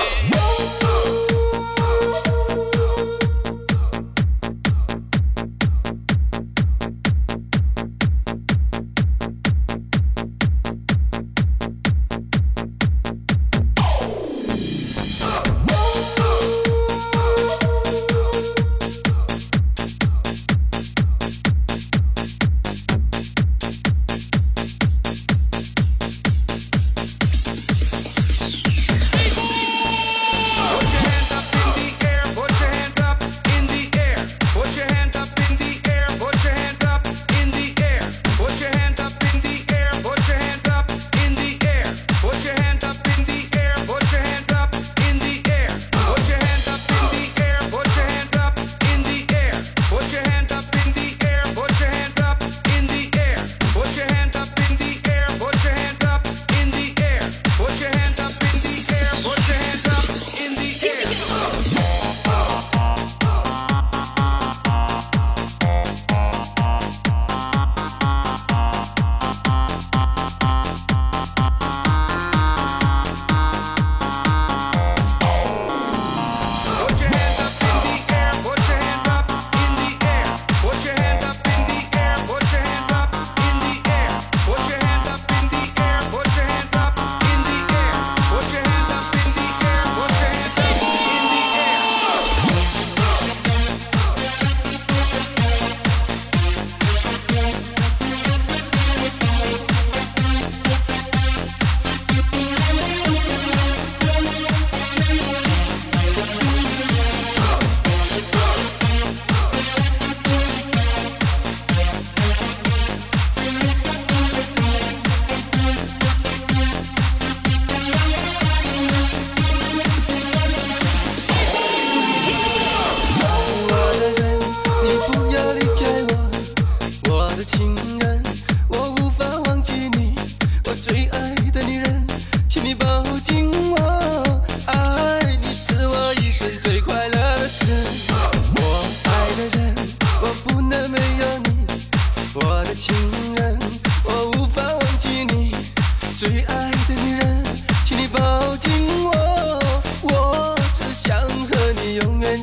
Música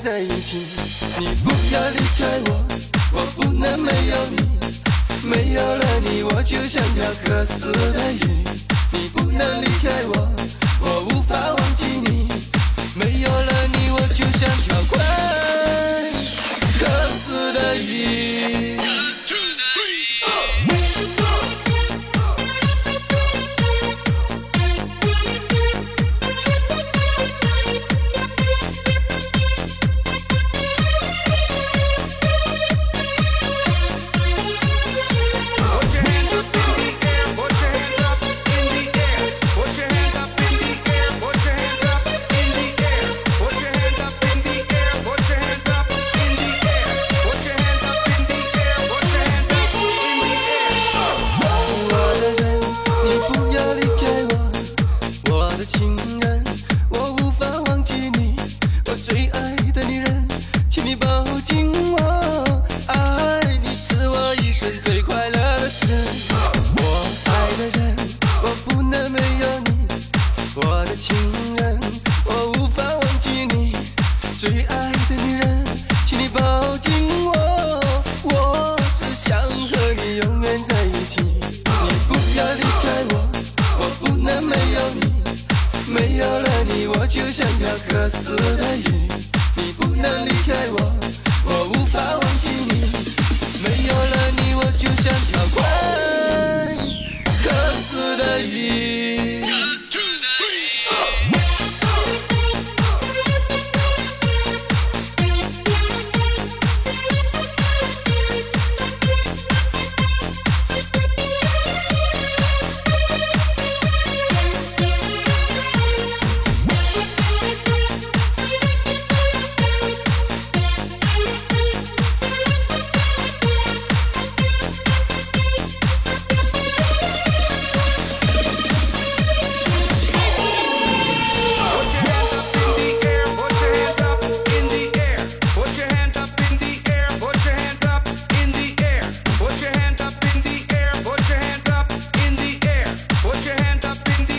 在一起。你不要离开我我不能没有你没有了你我就像条渴死的鱼。你不能离开我。了的雨你不能离开我我无法忘记你。没有了你我就像条快渴死的鱼 up in the